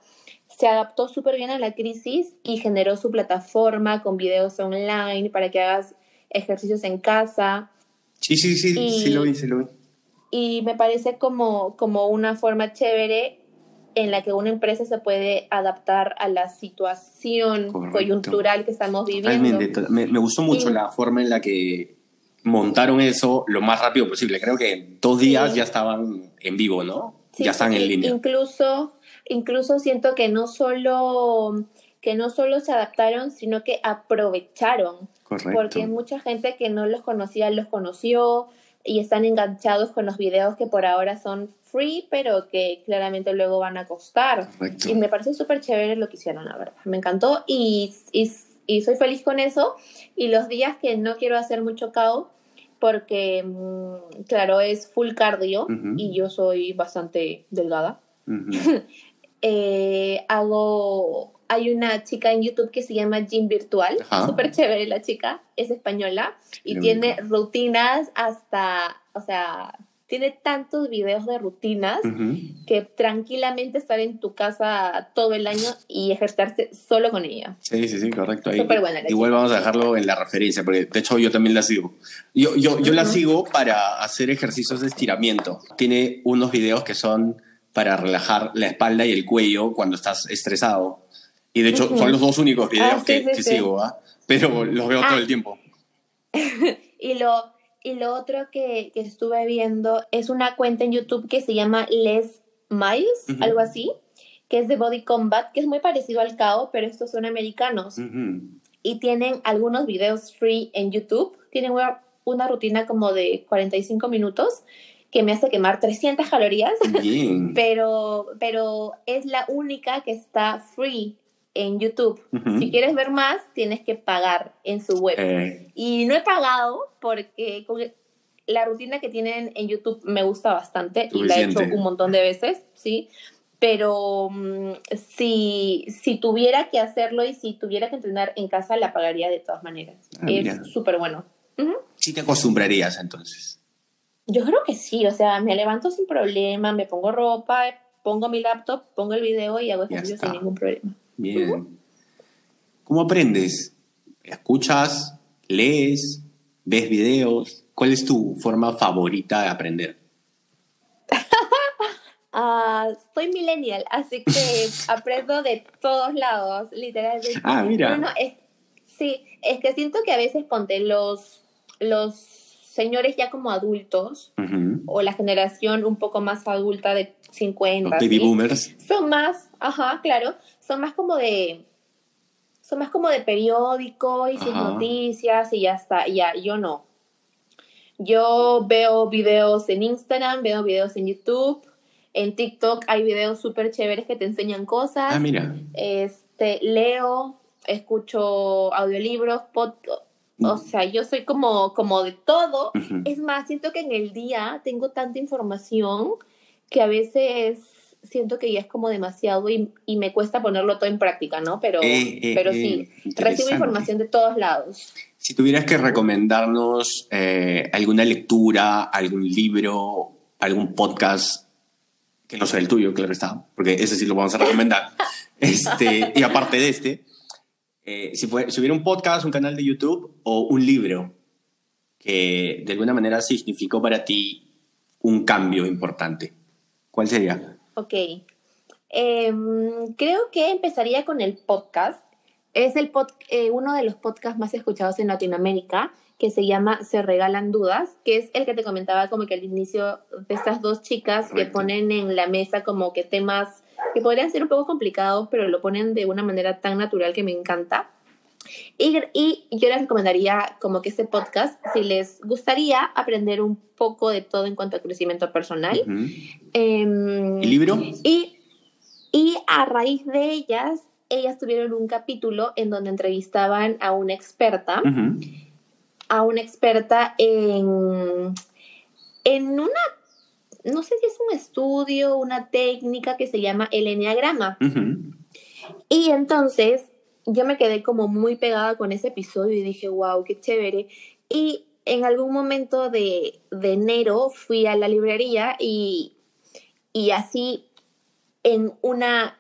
Speaker 2: se adaptó súper bien a la crisis y generó su plataforma con videos online para que hagas ejercicios en casa.
Speaker 1: Sí, sí, sí, sí lo vi, sí lo vi.
Speaker 2: Y me parece como, como una forma chévere en la que una empresa se puede adaptar a la situación coyuntural que estamos viviendo.
Speaker 1: Me, me gustó mucho la forma en la que montaron eso lo más rápido posible. Creo que en dos días ya estaban en vivo, ¿no? ya están en línea.
Speaker 2: Incluso, incluso siento que no solo que no solo se adaptaron, sino que aprovecharon. Correcto. Porque mucha gente que no los conocía los conoció y están enganchados con los videos que por ahora son free, pero que claramente luego van a costar. Y me parece súper chévere lo que hicieron, la verdad. Me encantó y, y, soy feliz con eso. Y los días que no quiero hacer mucho cao, porque, mm, claro, es full cardio y yo soy bastante delgada. Eh, hago hay una chica en YouTube que se llama Gym Virtual, súper chévere la chica, es española y tiene rutinas hasta, o sea, tiene tantos videos de rutinas que tranquilamente estar en tu casa todo el año y ejercitarse solo con ella.
Speaker 1: Sí, sí, sí, correcto. buena Igual vamos a dejarlo en la referencia, porque de hecho yo también la sigo. Yo, yo, yo la sigo para hacer ejercicios de estiramiento. Tiene unos videos que son para relajar la espalda y el cuello cuando estás estresado. Y de hecho son los dos únicos videos ah, que, sigo, ¿ah? pero los veo todo ah. el tiempo.
Speaker 2: y lo y lo otro que, estuve viendo es una cuenta en YouTube que se llama Les Miles, algo así, que es de Body Combat, que es muy parecido al KO, pero estos son americanos. Y tienen algunos videos free en YouTube. Tienen una, rutina como de 45 minutos que me hace quemar 300 calorías,
Speaker 1: Bien.
Speaker 2: pero, pero es la única que está free en YouTube. Si quieres ver más, tienes que pagar en su web.
Speaker 1: Eh,
Speaker 2: Y no he pagado porque con la rutina que tienen en YouTube me gusta bastante y la he hecho un montón de veces, ¿sí? Pero mm, si, si tuviera que hacerlo y si tuviera que entrenar en casa, la pagaría de todas maneras.
Speaker 1: Ah,
Speaker 2: es súper bueno. Ujú.
Speaker 1: sí te acostumbrarías entonces.
Speaker 2: Yo creo que sí, o sea, me levanto sin problema, me pongo ropa, pongo mi laptop, pongo el video y hago ejercicio sin ningún problema.
Speaker 1: Bien. ¿Cómo aprendes? ¿Escuchas? ¿Lees? ¿Ves videos? ¿Cuál es tu forma favorita de aprender?
Speaker 2: Ah, soy millennial, así que aprendo de todos lados, literalmente.
Speaker 1: Ah, mira.
Speaker 2: No, no, es, sí, es que siento que a veces ponte los, los señores ya como adultos o la generación un poco más adulta de 50,
Speaker 1: Los baby
Speaker 2: ¿sí?
Speaker 1: boomers.
Speaker 2: son más, ajá, claro, son más como de son más como de periódico y sus noticias y ya está, ya yo no. Yo veo videos en Instagram, veo videos en YouTube, en TikTok hay videos súper chéveres que te enseñan cosas.
Speaker 1: Ah, mira.
Speaker 2: Este, leo, escucho audiolibros, podcast. O sea, yo soy como, como de todo. Es más, siento que en el día tengo tanta información que a veces siento que ya es como demasiado y, y me cuesta ponerlo todo en práctica, ¿no? Pero,
Speaker 1: Eh, eh,
Speaker 2: pero
Speaker 1: eh,
Speaker 2: sí, recibo información de todos lados.
Speaker 1: Si tuvieras que recomendarnos eh, alguna lectura, algún libro, algún podcast, que no sea el tuyo, claro está, porque ese sí lo vamos a recomendar. este, y aparte de este, eh, si, fue- si hubiera un podcast, un canal de YouTube o un libro que de alguna manera significó para ti un cambio importante, ¿cuál sería?
Speaker 2: Ok. Em, creo que empezaría con el podcast. Es el pod- eh, uno de los podcasts más escuchados en Latinoamérica, que se llama Se Regalan Dudas, que es el que te comentaba como que al inicio de estas dos chicas que ponen en la mesa como que temas que podrían ser un poco complicados, pero lo ponen de una manera tan natural que me encanta. Y, y yo les recomendaría como que este podcast, si les gustaría aprender un poco de todo en cuanto a crecimiento personal.
Speaker 1: Ujú.
Speaker 2: em,
Speaker 1: ¿Y libro?
Speaker 2: y, y a raíz de ellas, ellas tuvieron un capítulo en donde entrevistaban a una experta, a una experta en, en una, no sé si es un estudio, una técnica que se llama el enneagrama. Y entonces yo me quedé como muy pegada con ese episodio y dije, wow, qué chévere. Y en algún momento de, de enero fui a la librería y, y así en una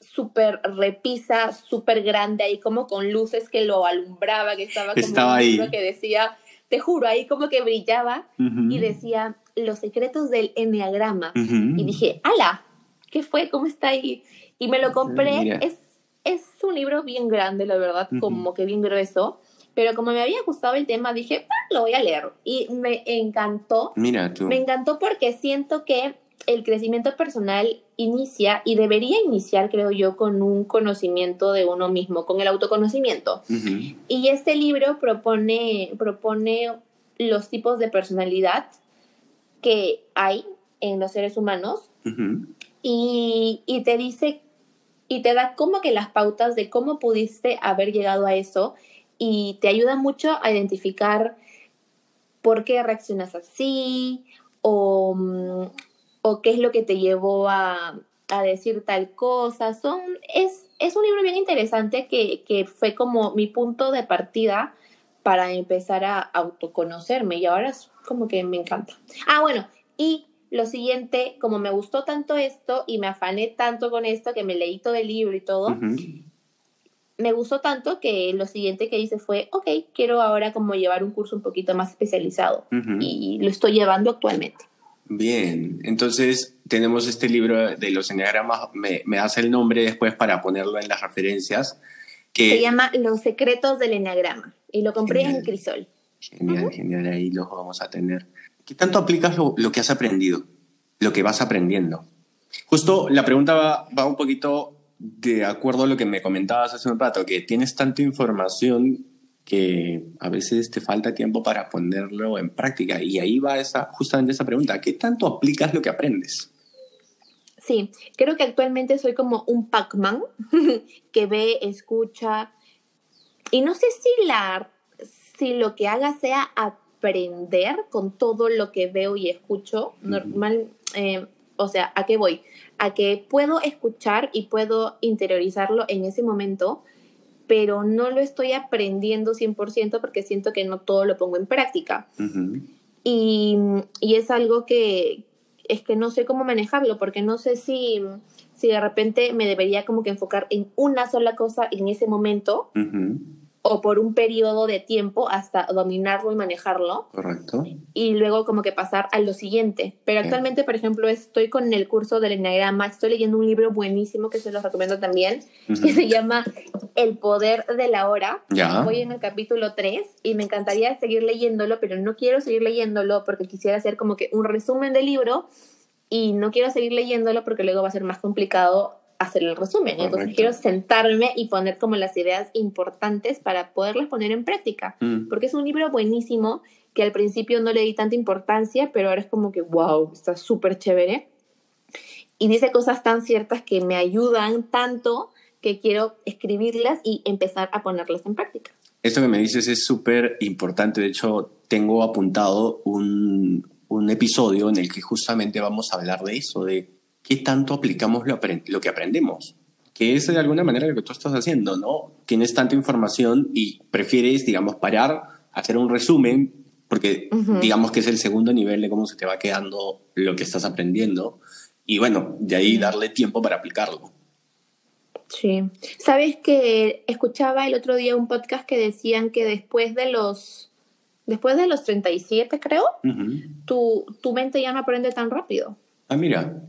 Speaker 2: súper repisa, súper grande, ahí como con luces que lo alumbraba, que estaba como
Speaker 1: Estaba
Speaker 2: un
Speaker 1: ahí.
Speaker 2: que decía, te juro, ahí como que brillaba
Speaker 1: Ujú.
Speaker 2: y decía, los secretos del enneagrama.
Speaker 1: Ujú.
Speaker 2: Y dije, ala, ¿qué fue? ¿Cómo está ahí? Y me lo compré.
Speaker 1: Mira.
Speaker 2: Es, es un libro bien grande, la verdad, como que bien grueso. Pero como me había gustado el tema, dije, "Ah, lo voy a leer. Y me encantó.
Speaker 1: Mira tú.
Speaker 2: Me encantó porque siento que el crecimiento personal inicia y debería iniciar, creo yo, con un conocimiento de uno mismo, con el autoconocimiento. Y este libro propone, propone los tipos de personalidad que hay en los seres humanos y, y te dice y te da como que las pautas de cómo pudiste haber llegado a eso y te ayuda mucho a identificar por qué reaccionas así o, mm, o qué es lo que te llevó a, a decir tal cosa. Son, es, es un libro bien interesante que, que fue como mi punto de partida para empezar a autoconocerme y ahora es como que me encanta. Ah, bueno, y lo siguiente, como me gustó tanto esto y me afané tanto con esto que me leí todo el libro y todo,
Speaker 1: Ujú.
Speaker 2: me gustó tanto que lo siguiente que hice fue, ok, quiero ahora como llevar un curso un poquito más especializado
Speaker 1: Ujú.
Speaker 2: y lo estoy llevando actualmente.
Speaker 1: Bien, entonces tenemos este libro de los enneagramas, me, me das el nombre después para ponerlo en las referencias. Que,
Speaker 2: Se llama Los secretos del enneagrama y lo compré
Speaker 1: Genial.
Speaker 2: en Crisol.
Speaker 1: Genial, genial, ahí los vamos a tener. ¿Qué tanto aplicas lo, que has aprendido? Lo que vas aprendiendo. Justo la pregunta va, un poquito de acuerdo a lo que me comentabas hace un rato, que tienes tanta información que a veces te falta tiempo para ponerlo en práctica. Y ahí va esa, justamente esa pregunta, ¿qué tanto aplicas lo que aprendes?
Speaker 2: Sí, creo que actualmente soy como un Pac-Man que ve, escucha, y no sé si, la, si lo que haga sea aprender con todo lo que veo y escucho. Normal, eh, o sea, ¿a qué voy? A que puedo escuchar y puedo interiorizarlo en ese momento, pero no lo estoy aprendiendo 100% porque siento que no todo lo pongo en práctica. y, y, es algo que es que no sé cómo manejarlo, porque no sé si, si de repente me debería como que enfocar en una sola cosa en ese momento o por un periodo de tiempo hasta dominarlo y manejarlo.
Speaker 1: Correcto.
Speaker 2: Y luego como que pasar a lo siguiente. Pero actualmente, por ejemplo, estoy con el curso del Enneagrama, estoy leyendo un libro buenísimo que se los recomiendo también, que se llama El Poder de la Hora.
Speaker 1: Ya.
Speaker 2: Voy en el capítulo 3 y me encantaría seguir leyéndolo, pero no quiero seguir leyéndolo porque quisiera hacer como que un resumen del libro y no quiero seguir leyéndolo porque luego va a ser más complicado hacer el resumen. Entonces quiero sentarme y poner como las ideas importantes para poderlas poner en práctica. Mm. Porque es un libro buenísimo que al principio no le di tanta importancia, pero ahora es como que, wow, está súper chévere. Y dice cosas tan ciertas que me ayudan tanto que quiero escribirlas y empezar a ponerlas en práctica.
Speaker 1: Esto que me dices es súper importante. De hecho, tengo apuntado un, un episodio en el que justamente vamos a hablar de eso, de qué tanto aplicamos lo, que aprendemos. Que es de alguna manera lo que tú estás haciendo, ¿no? Tienes tanta información y prefieres, digamos, parar, hacer un resumen, porque digamos que es el segundo nivel de cómo se te va quedando lo que estás aprendiendo. Y bueno, de ahí darle tiempo para aplicarlo.
Speaker 2: Sí. Sabes que escuchaba el otro día un podcast que decían que después de los después de los 37, creo, tu, tu mente ya no aprende tan rápido.
Speaker 1: Ah, mira.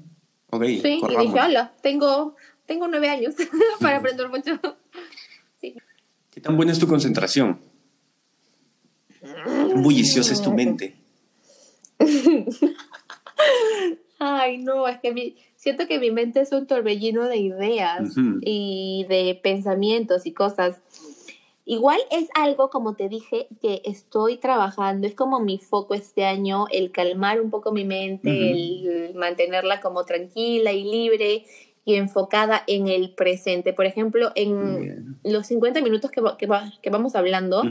Speaker 2: Sí, y dije, hola, tengo, tengo nueve años para aprender mucho.
Speaker 1: ¿Qué tan buena es tu concentración? ¿Qué bulliciosa es tu mente?
Speaker 2: Ay, no, es que siento que mi mente es un torbellino de ideas y de pensamientos y cosas. Igual es algo, como te dije, que estoy trabajando, es como mi foco este año, el calmar un poco mi mente, el mantenerla como tranquila y libre y enfocada en el presente. Por ejemplo, en los 50 minutos que, que, vamos hablando,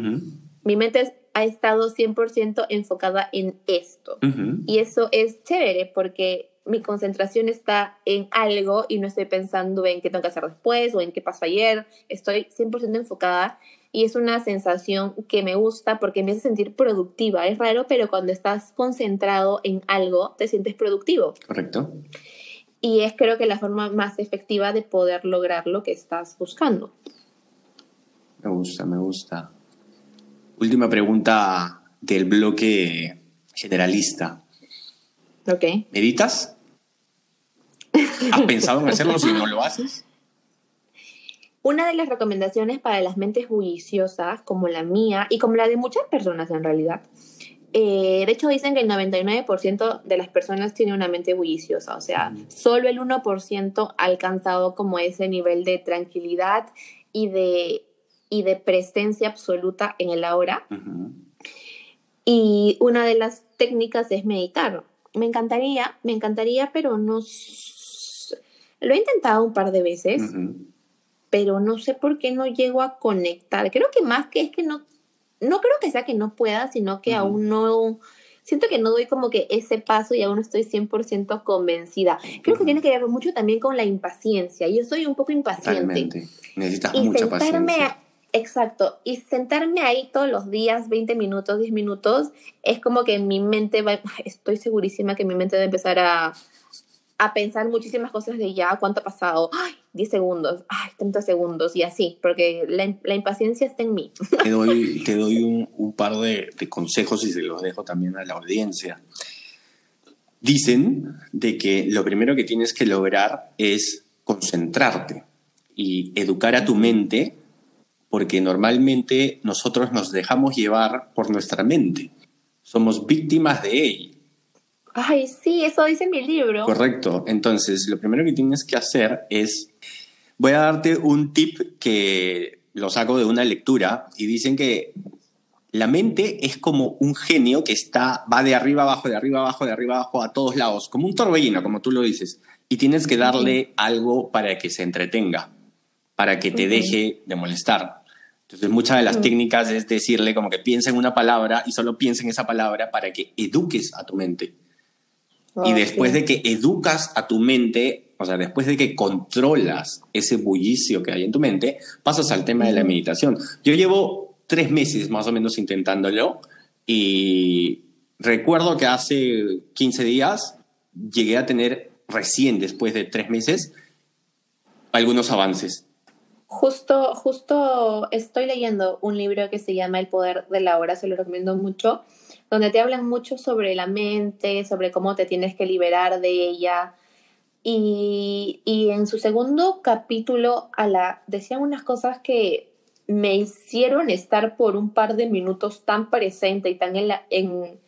Speaker 2: mi mente ha estado 100% enfocada en esto. Y eso es chévere porque mi concentración está en algo y no estoy pensando en qué tengo que hacer después o en qué pasó ayer. Estoy 100% enfocada y es una sensación que me gusta porque me hace sentir productiva. Es raro, pero cuando estás concentrado en algo, te sientes productivo.
Speaker 1: Correcto.
Speaker 2: Y es creo que la forma más efectiva de poder lograr lo que estás buscando.
Speaker 1: Me gusta, me gusta. Última pregunta del bloque generalista.
Speaker 2: Ok.
Speaker 1: ¿Meditas? ¿Has pensado en hacerlo si no lo haces?
Speaker 2: Una de las recomendaciones para las mentes bulliciosas, como la mía y como la de muchas personas en realidad, eh, de hecho dicen que el 99% de las personas tiene una mente bulliciosa, o sea, solo el 1% ha alcanzado como ese nivel de tranquilidad y de, y de presencia absoluta en el ahora. Y una de las técnicas es meditar. Me encantaría, me encantaría, pero no... Lo he intentado un par de veces pero no sé por qué no llego a conectar. Creo que más que es que no, no creo que sea que no pueda, sino que aún no, siento que no doy como que ese paso y aún no estoy 100% convencida. Creo que tiene que ver mucho también con la impaciencia. Yo soy un poco impaciente.
Speaker 1: Realmente. Necesitas mucha paciencia.
Speaker 2: Exacto, y sentarme ahí todos los días, 20 minutos, 10 minutos, es como que mi mente va, estoy segurísima que mi mente va a empezar a, a pensar muchísimas cosas de ya, cuánto ha pasado, ay, 10 segundos, ay, 30 segundos y así, porque la, impaciencia está en mí.
Speaker 1: Te doy, te doy un, par de, consejos y se los dejo también a la audiencia. Dicen de que lo primero que tienes que lograr es concentrarte y educar a tu mente, porque normalmente nosotros nos dejamos llevar por nuestra mente. Somos víctimas de ella
Speaker 2: Ay, sí, eso dice mi libro.
Speaker 1: Correcto. Entonces, lo primero que tienes que hacer es, voy a darte un tip que lo saco de una lectura y dicen que la mente es como un genio que está, va de arriba abajo, de arriba abajo, de arriba abajo, a todos lados, como un torbellino, como tú lo dices. Y tienes que darle algo para que se entretenga, para que te deje de molestar. Entonces, muchas de las técnicas es decirle como que piensa en una palabra y solo piensa en esa palabra para que eduques a tu mente. Y después de que educas a tu mente, o sea, después de que controlas ese bullicio que hay en tu mente, pasas al tema de la meditación. Yo llevo tres meses más o menos intentándolo y recuerdo que hace 15 días llegué a tener recién, después de tres meses, algunos avances.
Speaker 2: Justo, justo estoy leyendo un libro que se llama El poder de la hora, se lo recomiendo mucho, donde te hablan mucho sobre la mente, sobre cómo te tienes que liberar de ella. Y, y en su segundo capítulo a la, decían unas cosas que me hicieron estar por un par de minutos tan presente y tan en, la, en,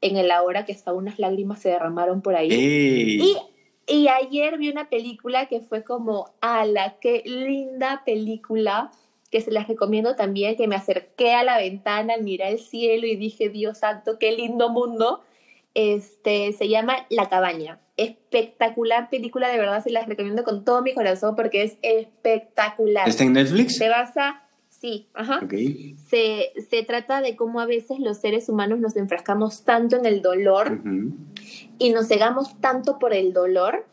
Speaker 2: en el ahora que hasta unas lágrimas se derramaron por ahí. Y y ayer vi una película que fue como, ala, qué linda película, que se las recomiendo también, que me acerqué a la ventana, miré al cielo y dije, Dios santo, qué lindo mundo. Este, se llama La cabaña. Espectacular película, de verdad se las recomiendo con todo mi corazón porque es espectacular.
Speaker 1: ¿Está en Netflix?
Speaker 2: Se basa, sí, ajá. Se, se, trata de cómo a veces los seres humanos nos enfrascamos tanto en el dolor y nos cegamos tanto por el dolor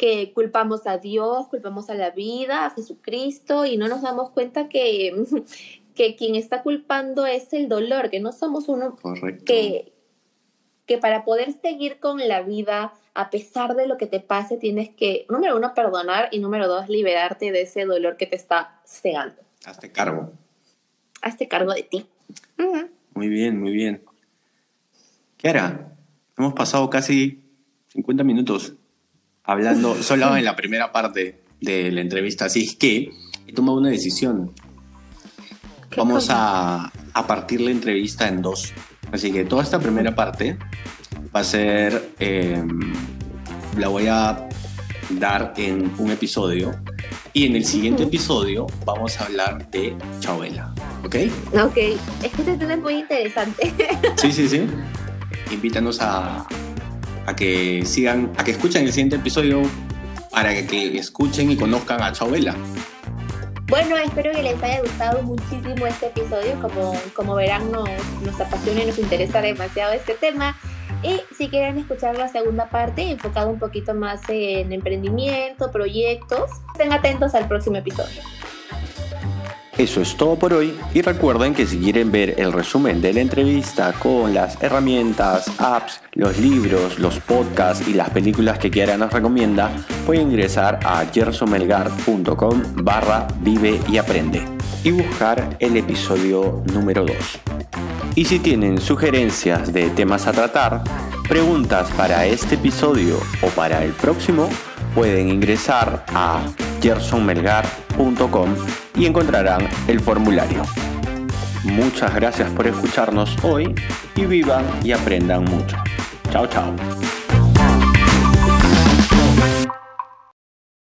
Speaker 2: que culpamos a Dios, culpamos a la vida, a Jesucristo y no nos damos cuenta que, que quien está culpando es el dolor, que no somos uno que que para poder seguir con la vida a pesar de lo que te pase tienes que número uno perdonar y número dos liberarte de ese dolor que te está cegando.
Speaker 1: Hazte cargo.
Speaker 2: Hazte cargo de ti.
Speaker 1: Muy bien, muy bien. ¿Qué hará? Hemos pasado casi 50 minutos hablando solo en la primera parte de la entrevista, así es que he tomado una decisión. Vamos a, a, partir la entrevista en dos. Así que toda esta primera parte va a ser, em, la voy a dar en un episodio y en el siguiente episodio vamos a hablar de Chabela, ¿ok?
Speaker 2: Ok, es que este tema es muy interesante.
Speaker 1: Sí, sí, sí invítanos a, a que sigan, a que escuchen el siguiente episodio para que, escuchen y conozcan a Chabela.
Speaker 2: Bueno, espero que les haya gustado muchísimo este episodio. Como, como verán, nos, nos apasiona y nos interesa demasiado este tema. Y si quieren escuchar la segunda parte, enfocada un poquito más en emprendimiento, proyectos, estén atentos al próximo episodio.
Speaker 1: Eso es todo por hoy y recuerden que si quieren ver el resumen de la entrevista con las herramientas, apps, los libros, los podcasts y las películas que Kiara nos recomienda, pueden ingresar a gersomelgar.com barra vive y aprende y buscar el episodio número 2. Y si tienen sugerencias de temas a tratar, preguntas para este episodio o para el próximo, pueden ingresar a gersonmelgar.com y encontrarán el formulario. Muchas gracias por escucharnos hoy y vivan y aprendan mucho. Chao, chao.